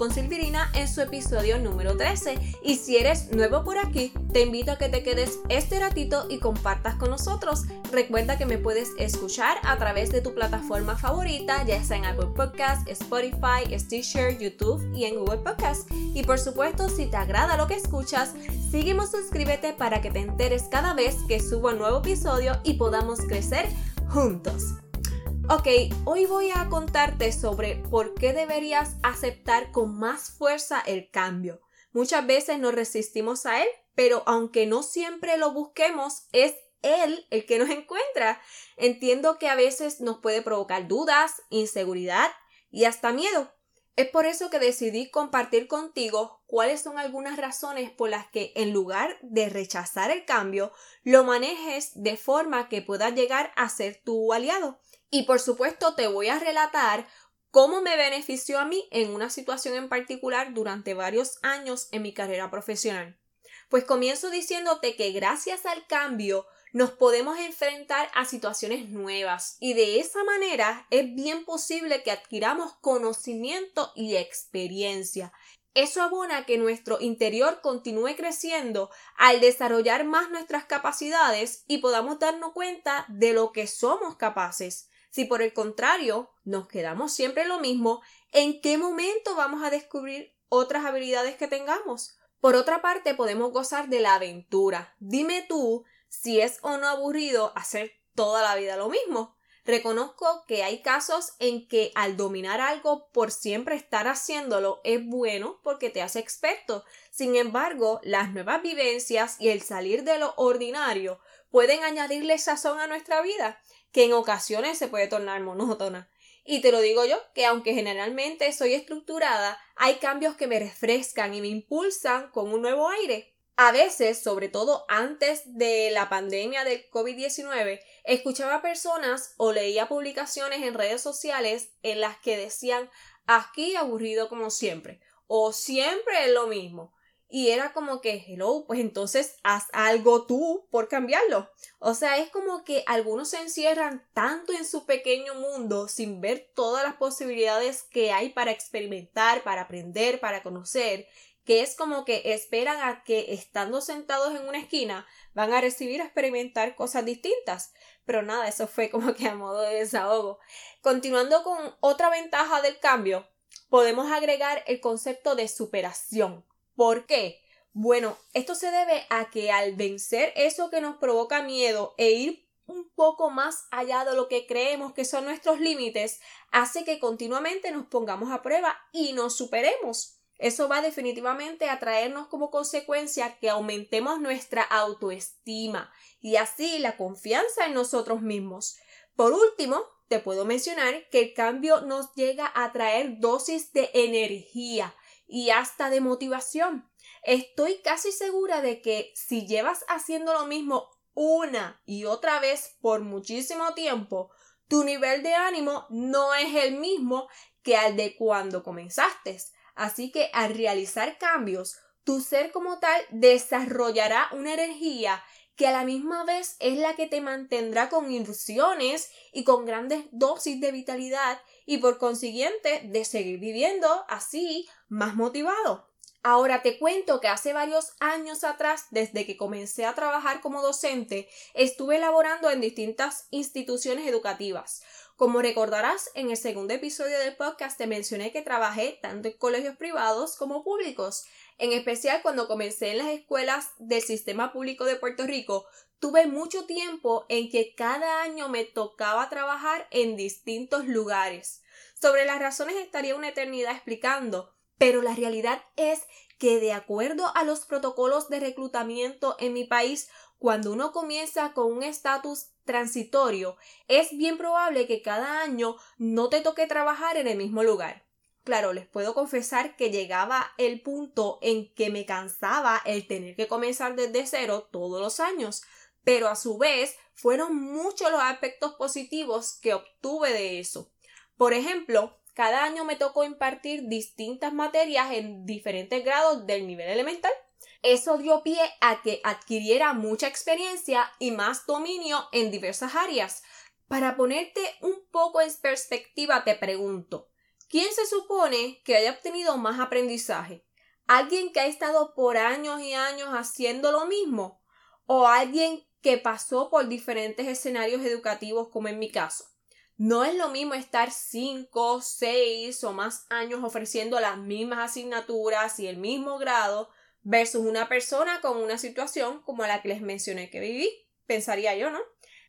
con Silvirina en su episodio número 13. Y si eres nuevo por aquí, te invito a que te quedes este ratito y compartas con nosotros. Recuerda que me puedes escuchar a través de tu plataforma favorita, ya sea en Apple Podcast, Spotify, Stitcher, YouTube y en Google Podcast. Y por supuesto, si te agrada lo que escuchas, sígueme suscríbete para que te enteres cada vez que subo un nuevo episodio y podamos crecer juntos. Ok, hoy voy a contarte sobre por qué deberías aceptar con más fuerza el cambio. Muchas veces nos resistimos a él, pero aunque no siempre lo busquemos, es él el que nos encuentra. Entiendo que a veces nos puede provocar dudas, inseguridad y hasta miedo. Es por eso que decidí compartir contigo cuáles son algunas razones por las que en lugar de rechazar el cambio, lo manejes de forma que pueda llegar a ser tu aliado. Y por supuesto te voy a relatar cómo me benefició a mí en una situación en particular durante varios años en mi carrera profesional. Pues comienzo diciéndote que gracias al cambio nos podemos enfrentar a situaciones nuevas y de esa manera es bien posible que adquiramos conocimiento y experiencia. Eso abona que nuestro interior continúe creciendo al desarrollar más nuestras capacidades y podamos darnos cuenta de lo que somos capaces. Si por el contrario nos quedamos siempre lo mismo, ¿en qué momento vamos a descubrir otras habilidades que tengamos? Por otra parte, podemos gozar de la aventura. Dime tú si es o no aburrido hacer toda la vida lo mismo. Reconozco que hay casos en que al dominar algo por siempre estar haciéndolo es bueno porque te hace experto. Sin embargo, las nuevas vivencias y el salir de lo ordinario pueden añadirle sazón a nuestra vida que en ocasiones se puede tornar monótona. Y te lo digo yo, que aunque generalmente soy estructurada, hay cambios que me refrescan y me impulsan con un nuevo aire. A veces, sobre todo antes de la pandemia del COVID-19, escuchaba personas o leía publicaciones en redes sociales en las que decían aquí aburrido como siempre o siempre es lo mismo y era como que, hello, pues entonces haz algo tú por cambiarlo. O sea, es como que algunos se encierran tanto en su pequeño mundo sin ver todas las posibilidades que hay para experimentar, para aprender, para conocer, que es como que esperan a que estando sentados en una esquina van a recibir a experimentar cosas distintas. Pero nada, eso fue como que a modo de desahogo. Continuando con otra ventaja del cambio, podemos agregar el concepto de superación. ¿Por qué? Bueno, esto se debe a que al vencer eso que nos provoca miedo e ir un poco más allá de lo que creemos que son nuestros límites, hace que continuamente nos pongamos a prueba y nos superemos. Eso va definitivamente a traernos como consecuencia que aumentemos nuestra autoestima y así la confianza en nosotros mismos. Por último, te puedo mencionar que el cambio nos llega a traer dosis de energía, y hasta de motivación. Estoy casi segura de que si llevas haciendo lo mismo una y otra vez por muchísimo tiempo, tu nivel de ánimo no es el mismo que al de cuando comenzaste. Así que al realizar cambios, tu ser como tal desarrollará una energía que a la misma vez es la que te mantendrá con ilusiones y con grandes dosis de vitalidad y por consiguiente de seguir viviendo así más motivado. Ahora te cuento que hace varios años atrás, desde que comencé a trabajar como docente, estuve elaborando en distintas instituciones educativas. Como recordarás, en el segundo episodio del podcast te mencioné que trabajé tanto en colegios privados como públicos. En especial cuando comencé en las escuelas del sistema público de Puerto Rico, tuve mucho tiempo en que cada año me tocaba trabajar en distintos lugares. Sobre las razones estaría una eternidad explicando, pero la realidad es que de acuerdo a los protocolos de reclutamiento en mi país, cuando uno comienza con un estatus transitorio, es bien probable que cada año no te toque trabajar en el mismo lugar. Claro, les puedo confesar que llegaba el punto en que me cansaba el tener que comenzar desde cero todos los años, pero a su vez fueron muchos los aspectos positivos que obtuve de eso. Por ejemplo, cada año me tocó impartir distintas materias en diferentes grados del nivel elemental. Eso dio pie a que adquiriera mucha experiencia y más dominio en diversas áreas. Para ponerte un poco en perspectiva, te pregunto, ¿Quién se supone que haya obtenido más aprendizaje? ¿Alguien que ha estado por años y años haciendo lo mismo? ¿O alguien que pasó por diferentes escenarios educativos como en mi caso? No es lo mismo estar 5, 6 o más años ofreciendo las mismas asignaturas y el mismo grado versus una persona con una situación como la que les mencioné que viví, pensaría yo, ¿no?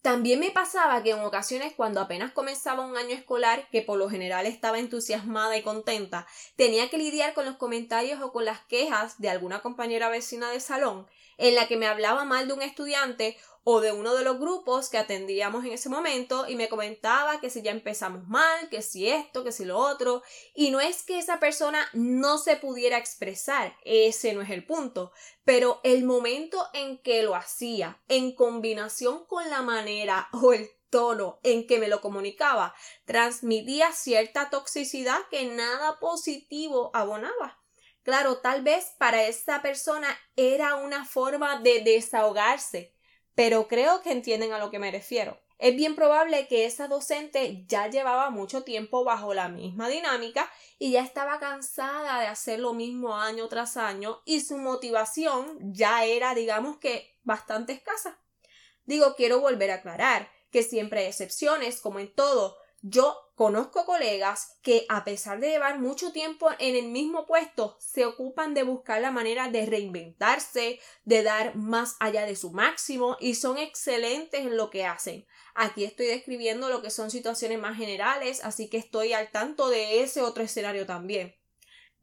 También me pasaba que en ocasiones cuando apenas comenzaba un año escolar, que por lo general estaba entusiasmada y contenta, tenía que lidiar con los comentarios o con las quejas de alguna compañera vecina de salón, en la que me hablaba mal de un estudiante o de uno de los grupos que atendíamos en ese momento y me comentaba que si ya empezamos mal, que si esto, que si lo otro, y no es que esa persona no se pudiera expresar, ese no es el punto, pero el momento en que lo hacía, en combinación con la manera o el tono en que me lo comunicaba, transmitía cierta toxicidad que nada positivo abonaba. Claro, tal vez para esa persona era una forma de desahogarse, pero creo que entienden a lo que me refiero. Es bien probable que esa docente ya llevaba mucho tiempo bajo la misma dinámica y ya estaba cansada de hacer lo mismo año tras año y su motivación ya era, digamos que, bastante escasa. Digo, quiero volver a aclarar que siempre hay excepciones, como en todo, yo conozco colegas que, a pesar de llevar mucho tiempo en el mismo puesto, se ocupan de buscar la manera de reinventarse, de dar más allá de su máximo y son excelentes en lo que hacen. Aquí estoy describiendo lo que son situaciones más generales, así que estoy al tanto de ese otro escenario también.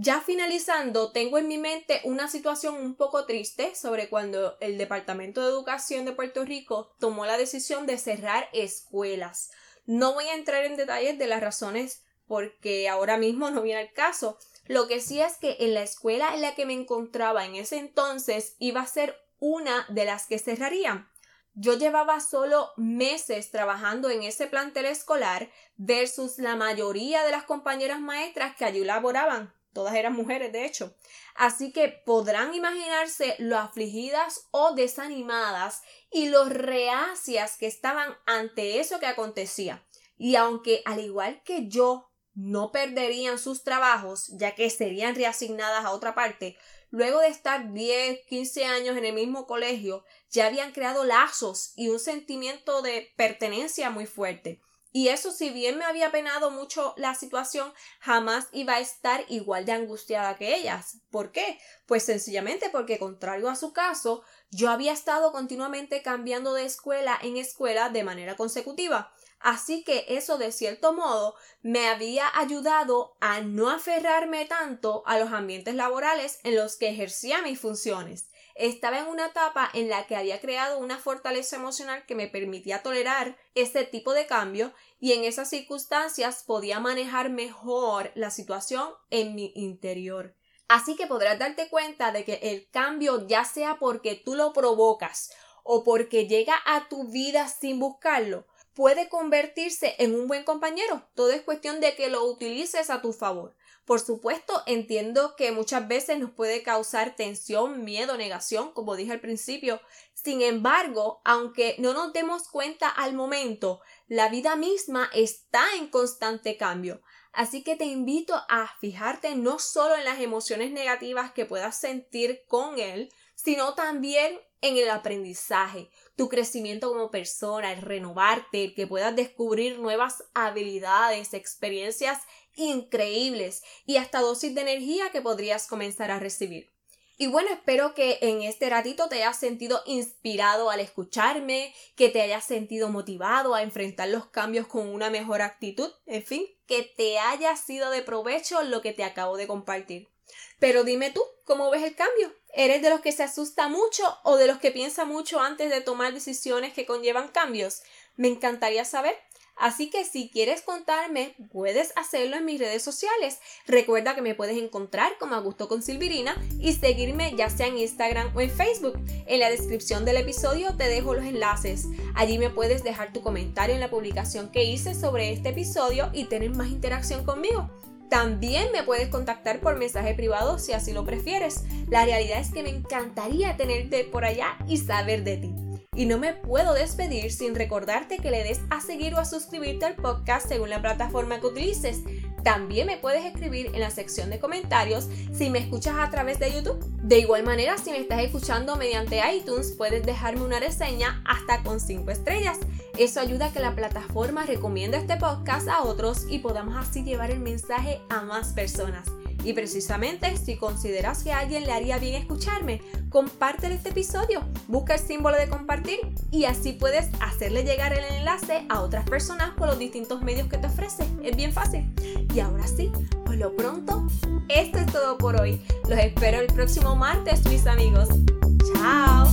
Ya finalizando, tengo en mi mente una situación un poco triste sobre cuando el Departamento de Educación de Puerto Rico tomó la decisión de cerrar escuelas. No voy a entrar en detalles de las razones porque ahora mismo no viene el caso. Lo que sí es que en la escuela en la que me encontraba en ese entonces iba a ser una de las que cerrarían. Yo llevaba solo meses trabajando en ese plantel escolar versus la mayoría de las compañeras maestras que allí laboraban. Todas eran mujeres, de hecho. Así que podrán imaginarse lo afligidas o desanimadas y los reacias que estaban ante eso que acontecía. Y aunque al igual que yo no perderían sus trabajos, ya que serían reasignadas a otra parte, luego de estar 10, 15 años en el mismo colegio, ya habían creado lazos y un sentimiento de pertenencia muy fuerte. Y eso, si bien me había penado mucho la situación, jamás iba a estar igual de angustiada que ellas. ¿Por qué? Pues sencillamente porque, contrario a su caso, yo había estado continuamente cambiando de escuela en escuela de manera consecutiva. Así que eso de cierto modo me había ayudado a no aferrarme tanto a los ambientes laborales en los que ejercía mis funciones estaba en una etapa en la que había creado una fortaleza emocional que me permitía tolerar este tipo de cambio y en esas circunstancias podía manejar mejor la situación en mi interior. Así que podrás darte cuenta de que el cambio, ya sea porque tú lo provocas o porque llega a tu vida sin buscarlo, puede convertirse en un buen compañero. Todo es cuestión de que lo utilices a tu favor. Por supuesto, entiendo que muchas veces nos puede causar tensión, miedo, negación, como dije al principio. Sin embargo, aunque no nos demos cuenta al momento, la vida misma está en constante cambio. Así que te invito a fijarte no solo en las emociones negativas que puedas sentir con él, sino también en el aprendizaje, tu crecimiento como persona, el renovarte, que puedas descubrir nuevas habilidades, experiencias increíbles y hasta dosis de energía que podrías comenzar a recibir. Y bueno, espero que en este ratito te hayas sentido inspirado al escucharme, que te hayas sentido motivado a enfrentar los cambios con una mejor actitud, en fin, que te haya sido de provecho lo que te acabo de compartir. Pero dime tú, ¿cómo ves el cambio? ¿Eres de los que se asusta mucho o de los que piensa mucho antes de tomar decisiones que conllevan cambios? Me encantaría saber. Así que si quieres contarme, puedes hacerlo en mis redes sociales. Recuerda que me puedes encontrar como Augusto con Silvirina y seguirme ya sea en Instagram o en Facebook. En la descripción del episodio te dejo los enlaces. Allí me puedes dejar tu comentario en la publicación que hice sobre este episodio y tener más interacción conmigo. También me puedes contactar por mensaje privado si así lo prefieres. La realidad es que me encantaría tenerte por allá y saber de ti. Y no me puedo despedir sin recordarte que le des a seguir o a suscribirte al podcast según la plataforma que utilices. También me puedes escribir en la sección de comentarios si me escuchas a través de YouTube. De igual manera, si me estás escuchando mediante iTunes, puedes dejarme una reseña hasta con 5 estrellas. Eso ayuda a que la plataforma recomiende este podcast a otros y podamos así llevar el mensaje a más personas. Y precisamente si consideras que a alguien le haría bien escucharme, comparte este episodio, busca el símbolo de compartir y así puedes hacerle llegar el enlace a otras personas por los distintos medios que te ofrece. Es bien fácil. Y ahora sí, por lo pronto, esto es todo por hoy. Los espero el próximo martes, mis amigos. Chao.